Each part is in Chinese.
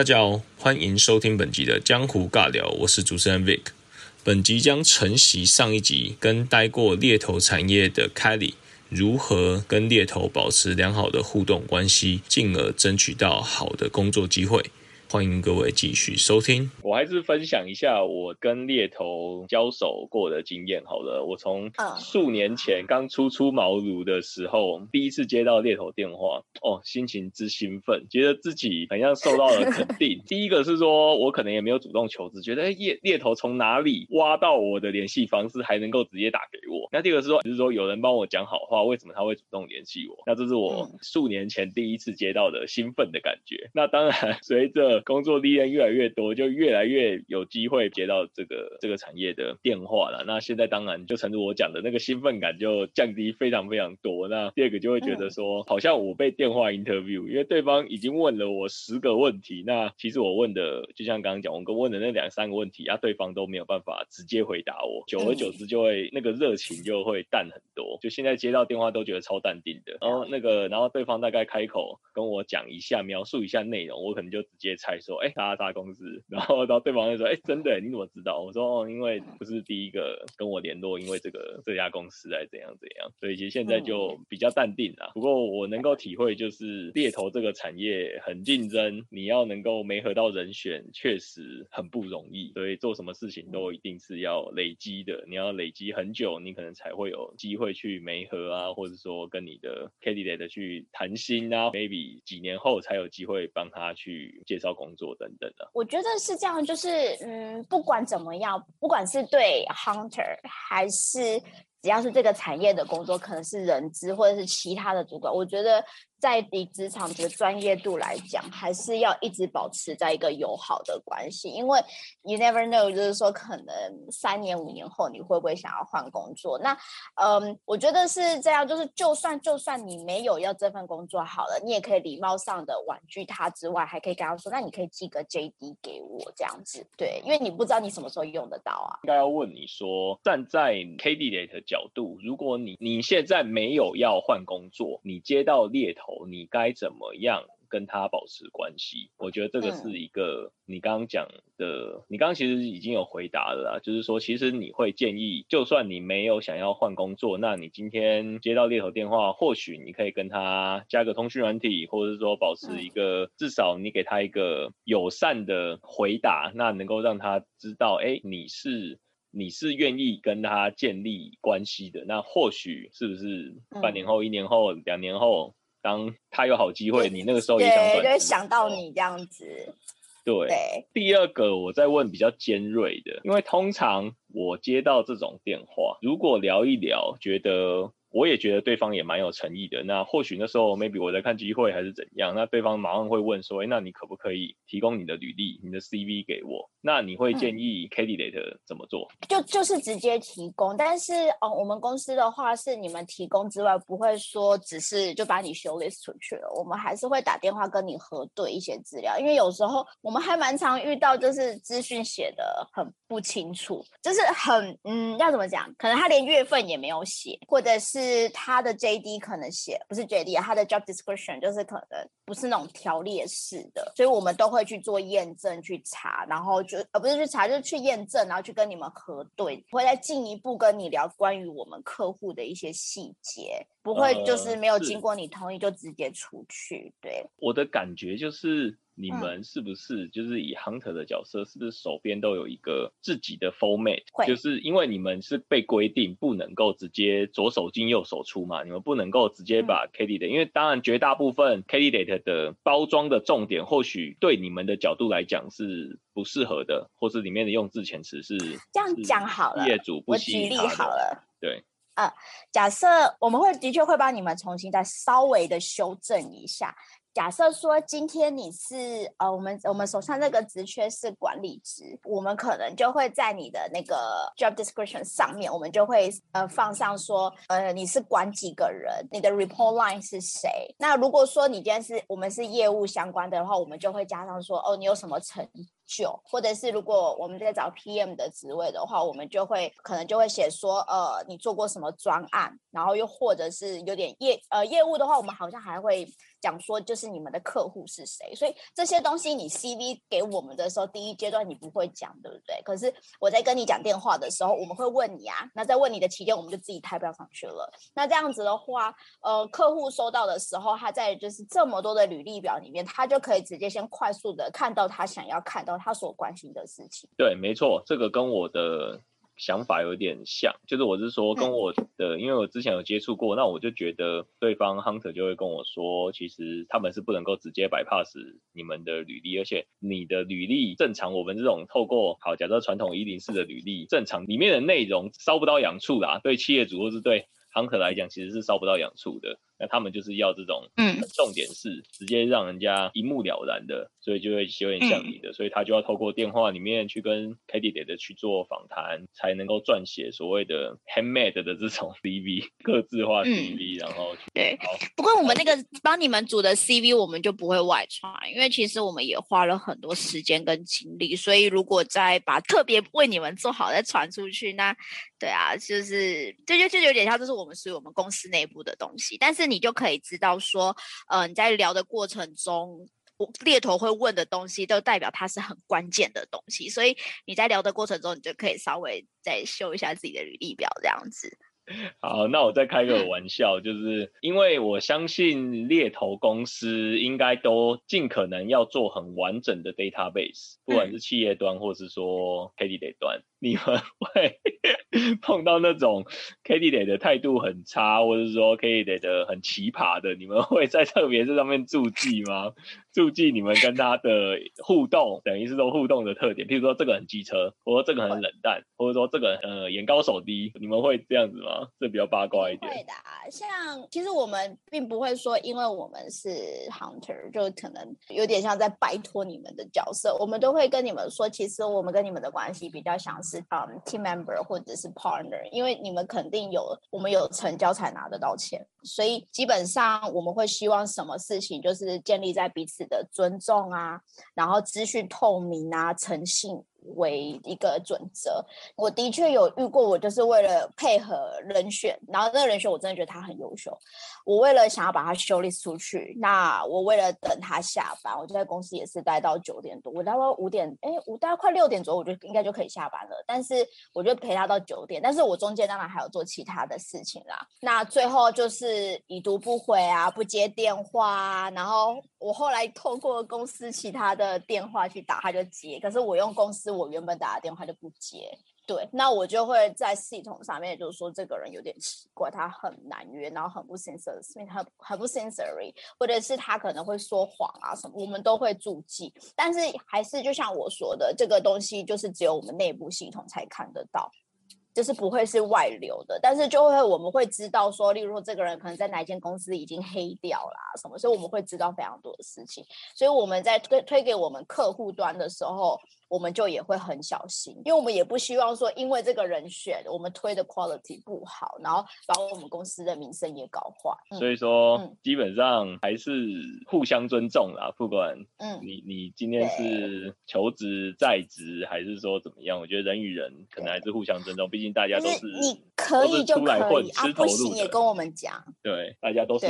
大家好，欢迎收听本集的江湖尬聊，我是主持人 Vic。本集将承袭上一集跟待过猎头产业的 Kelly 如何跟猎头保持良好的互动关系，进而争取到好的工作机会。欢迎各位继续收听。我还是分享一下我跟猎头交手过的经验。好了，我从数年前刚初出茅庐的时候，第一次接到猎头电话，哦，心情之兴奋，觉得自己好像受到了肯定。第一个是说我可能也没有主动求职，觉得哎猎猎头从哪里挖到我的联系方式，还能够直接打给我。那第二个是说，就是说有人帮我讲好话，为什么他会主动联系我？那这是我数年前第一次接到的兴奋的感觉。那当然 随着工作历练越来越多，就越来越有机会接到这个这个产业的电话了。那现在当然就诚如我讲的那个兴奋感就降低非常非常多。那第二个就会觉得说，好像我被电话 interview，因为对方已经问了我十个问题，那其实我问的就像刚刚讲，我跟问的那两三个问题啊，对方都没有办法直接回答我，久而久之就会那个热情就会淡很多。就现在接到电话都觉得超淡定的，然后那个然后对方大概开口跟我讲一下，描述一下内容，我可能就直接猜说，哎。大大公司，然后然后对方就说：“哎，真的？你怎么知道？”我说：“哦，因为不是第一个跟我联络，因为这个这家公司哎怎样怎样，所以其实现在就比较淡定了。不过我能够体会，就是猎头这个产业很竞争，你要能够没合到人选，确实很不容易。所以做什么事情都一定是要累积的，你要累积很久，你可能才会有机会去没合啊，或者说跟你的 candidate 去谈心啊，maybe 几年后才有机会帮他去介绍工作。”等等的，我觉得是这样，就是嗯，不管怎么样，不管是对 hunter 还是只要是这个产业的工作，可能是人资或者是其他的主管，我觉得。在以职场的专业度来讲，还是要一直保持在一个友好的关系，因为 you never know，就是说可能三年五年后你会不会想要换工作？那嗯，我觉得是这样，就是就算就算你没有要这份工作好了，你也可以礼貌上的婉拒他之外，还可以跟他说，那你可以寄个 JD 给我这样子，对，因为你不知道你什么时候用得到啊。应该要问你说，站在 KD later 角度，如果你你现在没有要换工作，你接到猎头。你该怎么样跟他保持关系？我觉得这个是一个你刚刚讲的，你刚刚其实已经有回答了啦，就是说，其实你会建议，就算你没有想要换工作，那你今天接到猎头电话，或许你可以跟他加个通讯软体，或者是说保持一个至少你给他一个友善的回答，那能够让他知道，哎，你是你是愿意跟他建立关系的，那或许是不是半年后、一年后、两年后？当他有好机会，你那个时候也想就会想到你这样子。对，第二个我在问比较尖锐的，因为通常我接到这种电话，如果聊一聊，觉得。我也觉得对方也蛮有诚意的。那或许那时候 maybe 我在看机会还是怎样，那对方马上会问说：“哎，那你可不可以提供你的履历、你的 CV 给我？”那你会建议 candidate 怎么做？就就是直接提供。但是哦，我们公司的话是你们提供之外，不会说只是就把你 show list 出去了。我们还是会打电话跟你核对一些资料，因为有时候我们还蛮常遇到，就是资讯写的很不清楚，就是很嗯，要怎么讲？可能他连月份也没有写，或者是。是他的 JD 可能写不是 JD 啊，他的 job description 就是可能不是那种条列式的，所以我们都会去做验证去查，然后就呃不是去查，就是去验证，然后去跟你们核对，会再进一步跟你聊关于我们客户的一些细节，不会就是没有经过你同意就直接出去。对，我的感觉就是。你们是不是就是以 hunter 的角色，是不是手边都有一个自己的 format？就是因为你们是被规定不能够直接左手进右手出嘛，你们不能够直接把 candidate，因为当然绝大部分 candidate 的包装的重点，或许对你们的角度来讲是不适合的，或是里面的用字遣词是这样讲好了。业主不举例好了，对，啊，假设我们会的确会帮你们重新再稍微的修正一下。假设说今天你是呃，我们我们手上这个职缺是管理职，我们可能就会在你的那个 job description 上面，我们就会呃放上说，呃你是管几个人，你的 report line 是谁。那如果说你今天是我们是业务相关的话，我们就会加上说，哦你有什么成就，或者是如果我们在找 PM 的职位的话，我们就会可能就会写说，呃你做过什么专案，然后又或者是有点业呃业务的话，我们好像还会。讲说就是你们的客户是谁。所以这些东西你 CV 给我们的时候，第一阶段你不会讲，对不对？可是我在跟你讲电话的时候，我们会问你啊。那在问你的期间，我们就自己 type 上去了。那这样子的话，呃，客户收到的时候，他在就是这么多的履历表里面，他就可以直接先快速的看到他想要看到他所关心的事情。对，没错，这个跟我的。想法有点像，就是我是说跟我的，因为我之前有接触过，那我就觉得对方 hunter 就会跟我说，其实他们是不能够直接 bypass 你们的履历，而且你的履历正常，我们这种透过好，假设传统一零四的履历正常，里面的内容烧不到痒处啦，对企业主或是对 hunter 来讲，其实是烧不到痒处的。那他们就是要这种，嗯，重点是直接让人家一目了然的，所以就会有点像你的，所以他就要透过电话里面去跟 candidate 的去做访谈，才能够撰写所谓的 handmade 的这种 CV，各自化 CV，然后对。不过我们那个帮你们组的 CV，我们就不会外传，因为其实我们也花了很多时间跟精力，所以如果再把特别为你们做好再传出去，那对啊，就是这就就有点像，这是我们属于我们公司内部的东西，但是。你就可以知道说，呃，你在聊的过程中，猎头会问的东西，都代表它是很关键的东西。所以你在聊的过程中，你就可以稍微再修一下自己的履历表，这样子。好，那我再开个玩笑，就是因为我相信猎头公司应该都尽可能要做很完整的 database，不管是企业端或是说 candidate 端。你们会碰到那种 k d t 的态度很差，或者是说 k d t 的很奇葩的，你们会在特别这上面注记吗？注记你们跟他的互动，等于是说互动的特点，譬如说这个很机车，或者这个很冷淡，或者说这个呃眼高手低，你们会这样子吗？这比较八卦一点。会的，像其实我们并不会说，因为我们是 hunter，就可能有点像在拜托你们的角色，我们都会跟你们说，其实我们跟你们的关系比较像。是嗯，team member 或者是 partner，因为你们肯定有我们有成交才拿得到钱，所以基本上我们会希望什么事情就是建立在彼此的尊重啊，然后资讯透明啊，诚信。为一个准则，我的确有遇过，我就是为了配合人选，然后那个人选我真的觉得他很优秀，我为了想要把他修理出去，那我为了等他下班，我就在公司也是待到九点多，我大概五点，哎，我大概快六点左右，我就应该就可以下班了，但是我就陪他到九点，但是我中间当然还有做其他的事情啦，那最后就是已读不回啊，不接电话啊，然后我后来透过公司其他的电话去打，他就接，可是我用公司。我原本打的电话就不接，对，那我就会在系统上面就是说这个人有点奇怪，他很难约，然后很不 sincere，很很不 sincere，或者是他可能会说谎啊什么，我们都会注记。但是还是就像我说的，这个东西就是只有我们内部系统才看得到。就是不会是外流的，但是就会我们会知道说，例如说这个人可能在哪一间公司已经黑掉啦什么，所以我们会知道非常多的事情。所以我们在推推给我们客户端的时候，我们就也会很小心，因为我们也不希望说，因为这个人选我们推的 quality 不好，然后把我们公司的名声也搞坏。所以说，基本上还是互相尊重啦，不管嗯你你今天是求职在职还是说怎么样，我觉得人与人可能还是互相尊重。毕竟大家都是你可以就可以啊，不行也跟我们讲。对，大家都是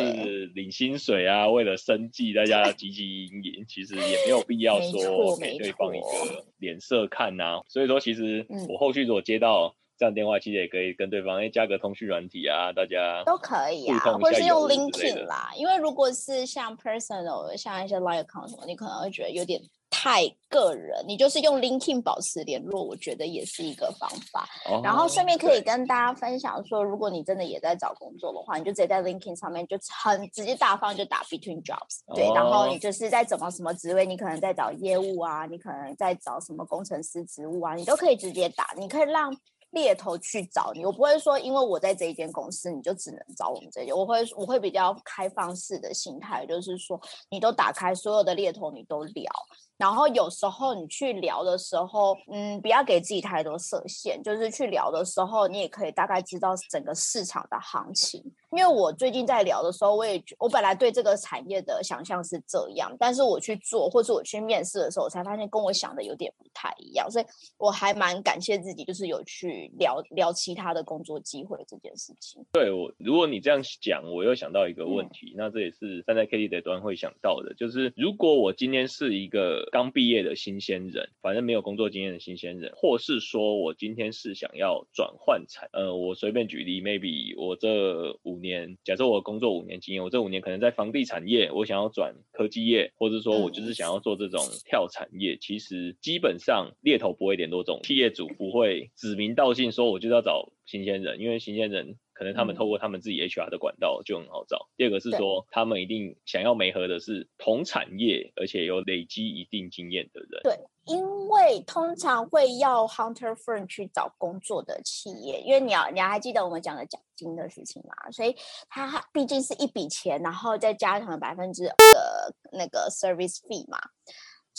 领薪水啊，为了生计，大家汲汲营营，其实也没有必要说给对方一个脸色看呐。所以说，其实我后续如果接到这样电话，其实也可以跟对方哎加个通讯软体啊，大家都可以啊，或者是用 LinkedIn 啦。因为如果是像 personal，像一些 Line account 什么，你可能会觉得有点。太个人，你就是用 LinkedIn 保持联络，我觉得也是一个方法。然后顺便可以跟大家分享说，如果你真的也在找工作的话，你就直接在 LinkedIn 上面就很直接大方就打 Between Jobs，对，然后你就是在怎么什么职位，你可能在找业务啊，你可能在找什么工程师职务啊，你都可以直接打，你可以让。猎头去找你，我不会说，因为我在这一间公司，你就只能找我们这间。我会我会比较开放式的心态，就是说，你都打开所有的猎头，你都聊。然后有时候你去聊的时候，嗯，不要给自己太多设限，就是去聊的时候，你也可以大概知道整个市场的行情。因为我最近在聊的时候，我也我本来对这个产业的想象是这样，但是我去做或者我去面试的时候，我才发现跟我想的有点不太一样，所以我还蛮感谢自己，就是有去聊聊其他的工作机会这件事情。对我，如果你这样讲，我又想到一个问题，那这也是站在 K D 的端会想到的，就是如果我今天是一个刚毕业的新鲜人，反正没有工作经验的新鲜人，或是说我今天是想要转换产，呃，我随便举例，maybe 我这五年，假设我工作五年经验，我这五年可能在房地产业，我想要转科技业，或者说我就是想要做这种跳产业，其实基本上猎头不会点多种，企业主不会指名道姓说我就要找新鲜人，因为新鲜人。可能他们透过他们自己 HR 的管道就很好找。第二个是说，他们一定想要媒合的是同产业，而且有累积一定经验的人。对，因为通常会要 hunter firm 去找工作的企业，因为你要，你还记得我们讲的奖金的事情嘛？所以它毕竟是一笔钱，然后再加上百分之的那个 service fee 嘛。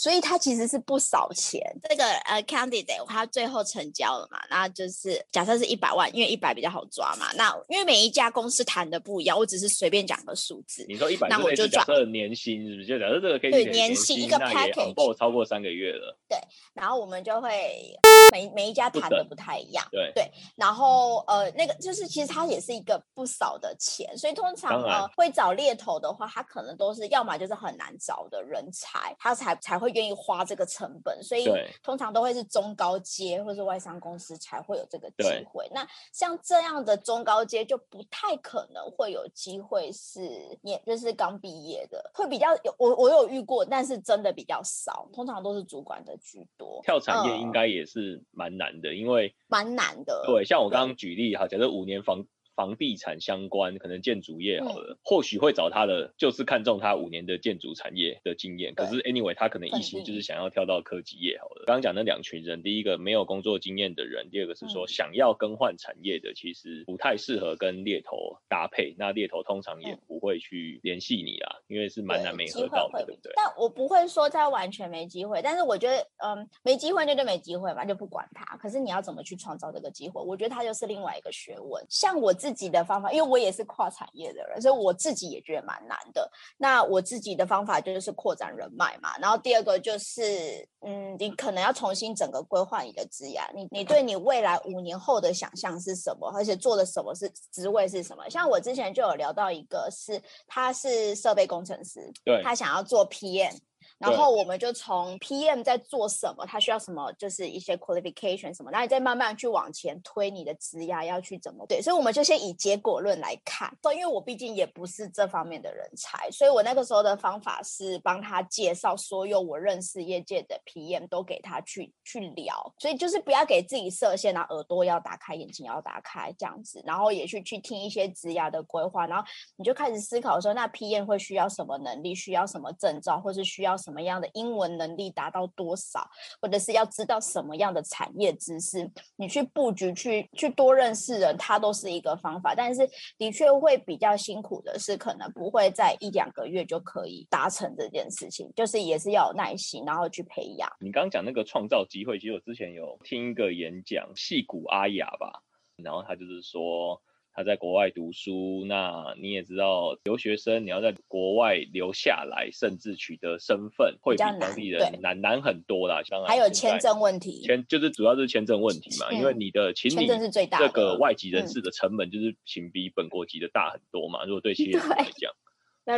所以他其实是不少钱。这个呃，candidate 他最后成交了嘛？那就是假设是一百万，因为一百比较好抓嘛。那因为每一家公司谈的不一样，我只是随便讲个数字。你说一百，那我就假设年薪是不是？就假设这个可以对年薪一个 package 超过三个月了。对，然后我们就会每每一家谈的不太一样。对对，然后呃，那个就是其实它也是一个不少的钱，所以通常呃会找猎头的话，他可能都是要么就是很难找的人才，他才才会。愿意花这个成本，所以通常都会是中高阶或是外商公司才会有这个机会。那像这样的中高阶就不太可能会有机会是也就是刚毕业的，会比较有我我有遇过，但是真的比较少，通常都是主管的居多。跳产业应该也是蛮难的，因为蛮难的。对，像我刚刚举例哈，假设五年房。房地产相关，可能建筑业好了，或许会找他的，就是看中他五年的建筑产业的经验。可是 anyway，他可能一心就是想要跳到科技业好了。刚刚讲那两群人，第一个没有工作经验的人，第二个是说想要更换产业的，其实不太适合跟猎头搭配。那猎头通常也不会去联系你啦，因为是蛮难没合到的，对不对？但我不会说他完全没机会，但是我觉得，嗯，没机会那就没机会嘛，就不管他。可是你要怎么去创造这个机会？我觉得他就是另外一个学问。像我。自己的方法，因为我也是跨产业的人，所以我自己也觉得蛮难的。那我自己的方法就是扩展人脉嘛。然后第二个就是，嗯，你可能要重新整个规划你的职业。你你对你未来五年后的想象是什么？而且做的什么是职位是什么？像我之前就有聊到一个，是他是设备工程师，对，他想要做 PM。然后我们就从 PM 在做什么，他需要什么，就是一些 qualification 什么，然后你再慢慢去往前推你的职涯要去怎么对，所以我们就先以结果论来看。因为我毕竟也不是这方面的人才，所以我那个时候的方法是帮他介绍所有我认识业界的 PM 都给他去去聊，所以就是不要给自己设限啊，耳朵要打开，眼睛要打开这样子，然后也去去听一些职涯的规划，然后你就开始思考说，那 PM 会需要什么能力，需要什么证照，或是需要什么。什么样的英文能力达到多少，或者是要知道什么样的产业知识，你去布局、去去多认识人，它都是一个方法。但是的确会比较辛苦的是，可能不会在一两个月就可以达成这件事情，就是也是要有耐心，然后去培养。你刚刚讲那个创造机会，其实我之前有听一个演讲，戏骨阿雅吧，然后他就是说。他在国外读书，那你也知道，留学生你要在国外留下来，甚至取得身份，会比当地人难难很多啦。当然还有签证问题，签就是主要是签证问题嘛，因为你的请你这个外籍人士的成本就是请比本国籍的大很多嘛。如果对企业主来讲，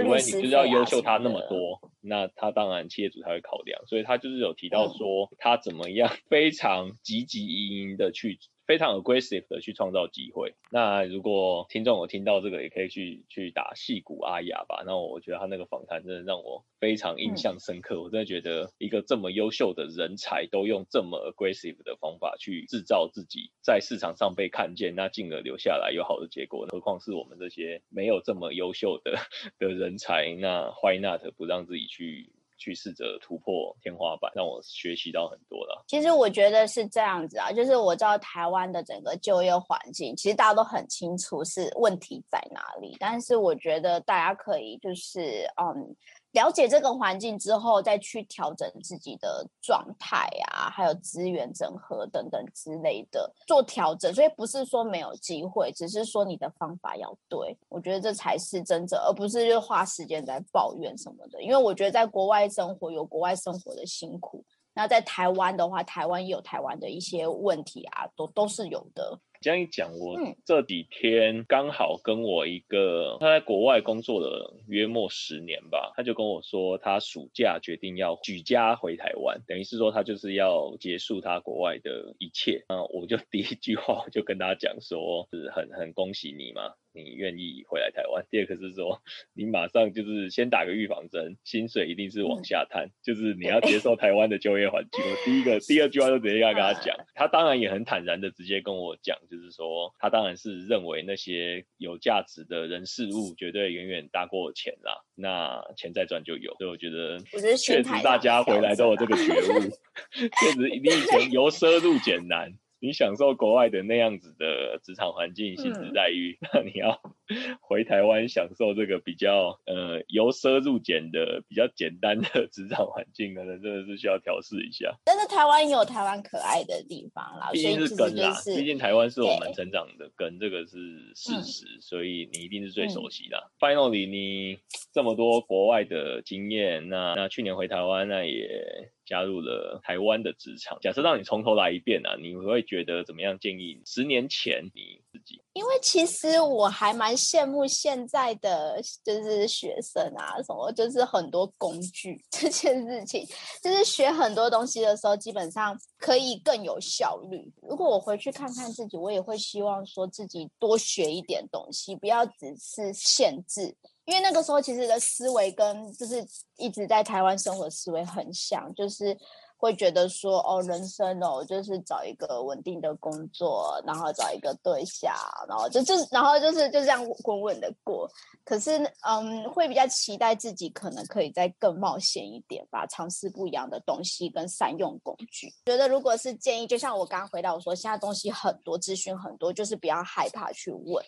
因为你就是要优秀他那么多，那他当然企业主才会考量。所以他就是有提到说，他怎么样 非常积极营营的去。非常 aggressive 的去创造机会。那如果听众有听到这个，也可以去去打戏骨阿雅吧。那我觉得他那个访谈真的让我非常印象深刻。我真的觉得一个这么优秀的人才，都用这么 aggressive 的方法去制造自己在市场上被看见，那进而留下来有好的结果。何况是我们这些没有这么优秀的 的人才，那 why not 不让自己去？去试着突破天花板，让我学习到很多了。其实我觉得是这样子啊，就是我知道台湾的整个就业环境，其实大家都很清楚是问题在哪里。但是我觉得大家可以就是嗯，了解这个环境之后，再去调整自己的状态啊，还有资源整合等等之类的做调整。所以不是说没有机会，只是说你的方法要对。我觉得这才是真正，而不是就花时间在抱怨什么的。因为我觉得在国外生活有国外生活的辛苦，那在台湾的话，台湾也有台湾的一些问题啊，都都是有的。这样一讲，我这几天刚好跟我一个他在国外工作的约莫十年吧，他就跟我说，他暑假决定要举家回台湾，等于是说他就是要结束他国外的一切。那我就第一句话我就跟他讲说，是很很恭喜你嘛。你愿意回来台湾？第二个是说，你马上就是先打个预防针，薪水一定是往下探，就是你要接受台湾的就业环境。我第一个、第二句话就直接要跟他讲，他当然也很坦然的直接跟我讲，就是说他当然是认为那些有价值的人事物绝对远远大过钱啦。那钱再赚就有，所以我觉得确实大家回来都有这个觉悟，确实你以前由奢入俭难。你享受国外的那样子的职场环境、薪资待遇，那你要 回台湾享受这个比较呃由奢入俭的比较简单的职场环境，可能真的是需要调试一下。但是台湾也有台湾可爱的地方啦，毕竟是根啦，毕竟台湾是我们成长的根，这个是事实，所以你一定是最熟悉的。Finally，你这么多国外的经验，那那去年回台湾，那也。加入了台湾的职场。假设让你从头来一遍啊，你会觉得怎么样？建议十年前你自己。因为其实我还蛮羡慕现在的就是学生啊，什么就是很多工具这件事情，就是学很多东西的时候，基本上可以更有效率。如果我回去看看自己，我也会希望说自己多学一点东西，不要只是限制。因为那个时候其实的思维跟就是一直在台湾生活思维很像，就是会觉得说哦，人生哦，就是找一个稳定的工作，然后找一个对象，然后就就然后就是就这样稳稳的过。可是嗯，会比较期待自己可能可以再更冒险一点吧，尝试不一样的东西跟善用工具。觉得如果是建议，就像我刚刚回答我说，现在东西很多，资讯很多，就是不要害怕去问。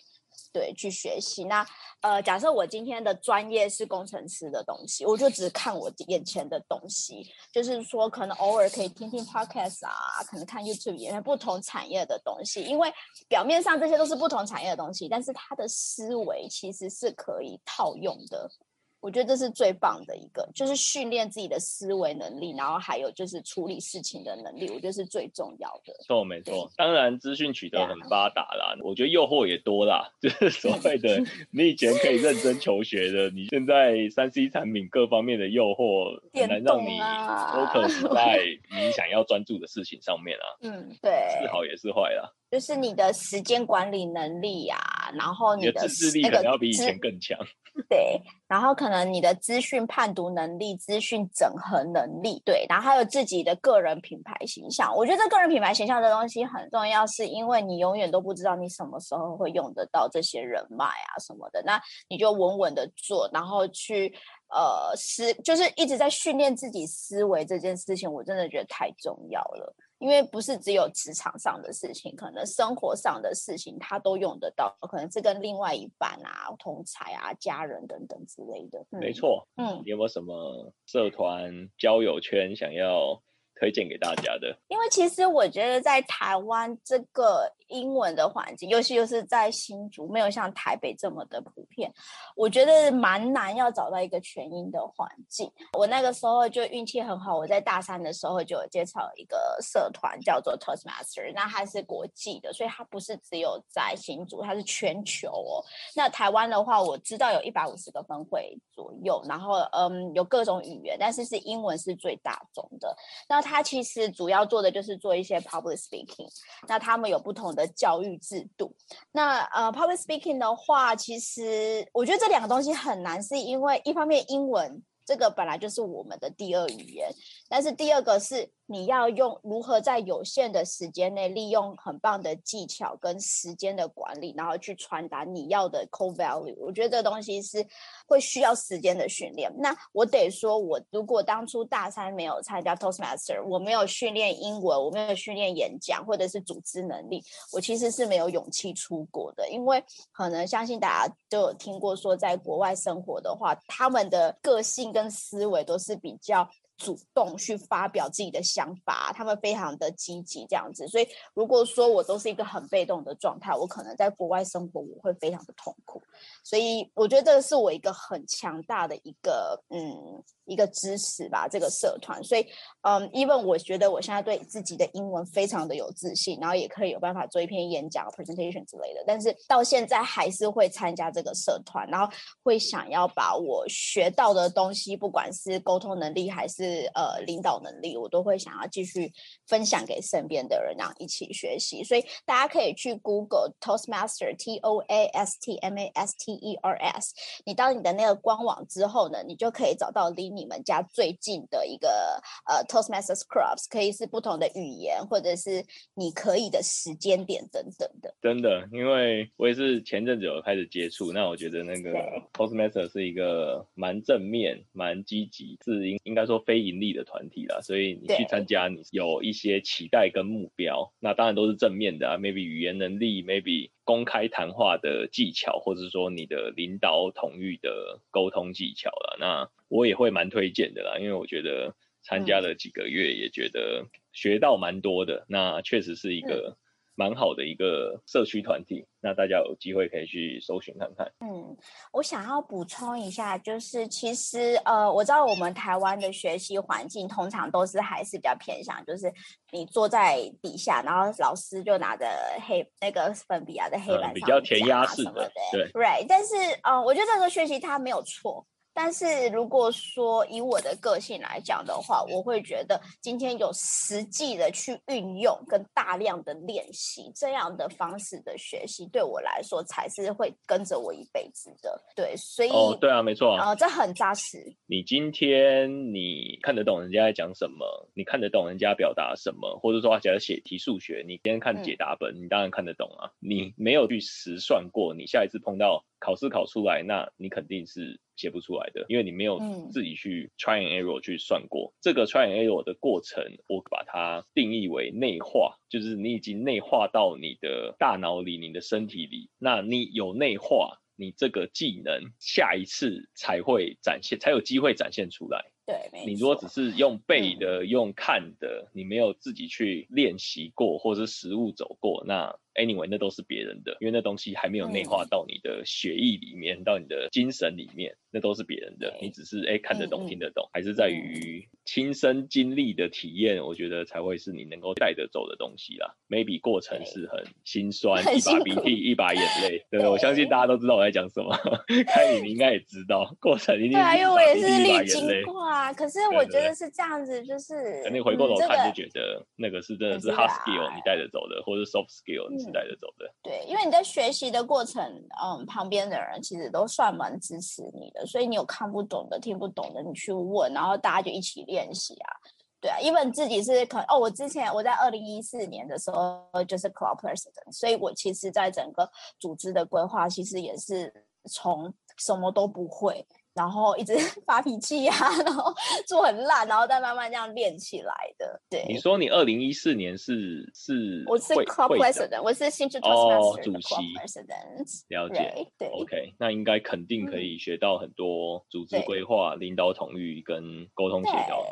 对，去学习。那呃，假设我今天的专业是工程师的东西，我就只看我眼前的东西，就是说可能偶尔可以听听 podcast 啊，可能看 YouTube，也不同产业的东西。因为表面上这些都是不同产业的东西，但是他的思维其实是可以套用的。我觉得这是最棒的一个，就是训练自己的思维能力，然后还有就是处理事情的能力，我觉得是最重要的。错，没错。当然，资讯取得很发达啦，我觉得诱惑也多啦。就是所谓的你以前可以认真求学的，你现在三 C 产品各方面的诱惑，很难让你 focus 在你想要专注的事情上面啊。嗯，对，是好也是坏啦。就是你的时间管理能力呀，然后你的自制力可能要比以前更强。对，然后可能你的资讯判读能力、资讯整合能力，对，然后还有自己的个人品牌形象。我觉得这个人品牌形象的东西很重要，是因为你永远都不知道你什么时候会用得到这些人脉啊什么的。那你就稳稳的做，然后去呃思，就是一直在训练自己思维这件事情，我真的觉得太重要了。因为不是只有职场上的事情，可能生活上的事情他都用得到，可能是跟另外一半啊、同才啊、家人等等之类的。没错，嗯，有没有什么社团、交友圈想要？推荐给大家的，因为其实我觉得在台湾这个英文的环境，尤其又是在新竹，没有像台北这么的普遍，我觉得蛮难要找到一个全英的环境。我那个时候就运气很好，我在大三的时候就有介绍一个社团叫做 Toastmaster，那它是国际的，所以它不是只有在新竹，它是全球哦。那台湾的话，我知道有一百五十个分会左右，然后嗯，有各种语言，但是是英文是最大宗的。那他其实主要做的就是做一些 public speaking，那他们有不同的教育制度。那呃，public speaking 的话，其实我觉得这两个东西很难，是因为一方面英文这个本来就是我们的第二语言，但是第二个是你要用如何在有限的时间内利用很棒的技巧跟时间的管理，然后去传达你要的 core value。我觉得这东西是会需要时间的训练。那我得说，我如果当初大三没有参加 Toastmaster，我没有训练英文，我没有训练演讲或者是组织能力，我其实是没有勇气出国的。因为可能相信大家都有听过说，在国外生活的话，他们的个性跟思维都是比较。主动去发表自己的想法，他们非常的积极，这样子。所以，如果说我都是一个很被动的状态，我可能在国外生活我会非常的痛苦。所以，我觉得这个是我一个很强大的一个嗯一个支持吧，这个社团。所以，嗯，even 我觉得我现在对自己的英文非常的有自信，然后也可以有办法做一篇演讲 presentation 之类的。但是到现在还是会参加这个社团，然后会想要把我学到的东西，不管是沟通能力还是是呃，领导能力，我都会想要继续分享给身边的人，然后一起学习。所以大家可以去 Google Toastmaster T O A S T M A S T E R S。你到你的那个官网之后呢，你就可以找到离你们家最近的一个呃 Toastmasters Clubs，可以是不同的语言，或者是你可以的时间点等等的。真的，因为我也是前阵子有开始接触，那我觉得那个 Toastmaster 是一个蛮正面、蛮积极，是应应该说非。非盈利的团体啦，所以你去参加，你有一些期待跟目标，那当然都是正面的啊。maybe 语言能力，maybe 公开谈话的技巧，或者说你的领导统御的沟通技巧了。那我也会蛮推荐的啦，因为我觉得参加了几个月，也觉得学到蛮多的。那确实是一个。蛮好的一个社区团体，那大家有机会可以去搜寻看看。嗯，我想要补充一下，就是其实呃，我知道我们台湾的学习环境通常都是还是比较偏向，就是你坐在底下，然后老师就拿着黑那个粉笔啊在黑板上比较填鸭式的，对，right。但是呃，我觉得这个学习它没有错。但是如果说以我的个性来讲的话，我会觉得今天有实际的去运用跟大量的练习这样的方式的学习，对我来说才是会跟着我一辈子的。对，所以哦，对啊，没错啊，这很扎实。你今天你看得懂人家在讲什么，你看得懂人家表达什么，或者说假如写题数学，你今天看解答本，你当然看得懂啊。你没有去实算过，你下一次碰到。考试考出来，那你肯定是写不出来的，因为你没有自己去 try and error 去算过。这个 try and error 的过程，我把它定义为内化，就是你已经内化到你的大脑里、你的身体里。那你有内化，你这个技能下一次才会展现，才有机会展现出来。对，你如果只是用背的、用看的，你没有自己去练习过，或者是实物走过，那。Anyway，那都是别人的，因为那东西还没有内化到你的血液里面，到你的精神里面，那都是别人的。你只是哎看得懂、听得懂，还是在于亲身经历的体验，我觉得才会是你能够带得走的东西啦。Maybe 过程是很心酸，一把鼻涕一把眼泪。对，我相信大家都知道我在讲什么。开你，你应该也知道过程一定。对啊，因为我也是历经过啊。可是我觉得是这样子，就是肯定回过头看就觉得那个是真的是 hard skill 你带着走的，或者 soft skill 带着走的，对，因为你在学习的过程，嗯，旁边的人其实都算蛮支持你的，所以你有看不懂的、听不懂的，你去问，然后大家就一起练习啊，对啊，因为自己是可哦，我之前我在二零一四年的时候就是 club president，所以我其实在整个组织的规划，其实也是从什么都不会。然后一直 发脾气呀，然后做很烂，然后再慢慢这样练起来的。对，你说你二零一四年是是我是 club president，我是新竹 toastmaster 主席 president。了解，对，OK，那应该肯定可以学到很多组织规划、领导统御跟沟通协调。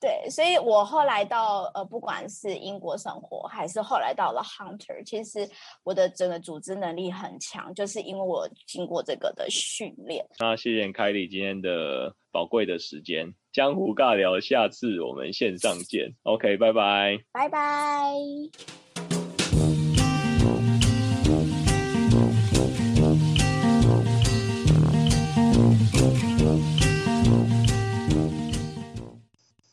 对，所以我后来到呃，不管是英国生活，还是后来到了 Hunter，其实我的整个组织能力很强，就是因为我经过这个的训练。那谢谢凯莉今天的宝贵的时间，江湖尬聊，下次我们线上见。OK，拜拜，拜拜。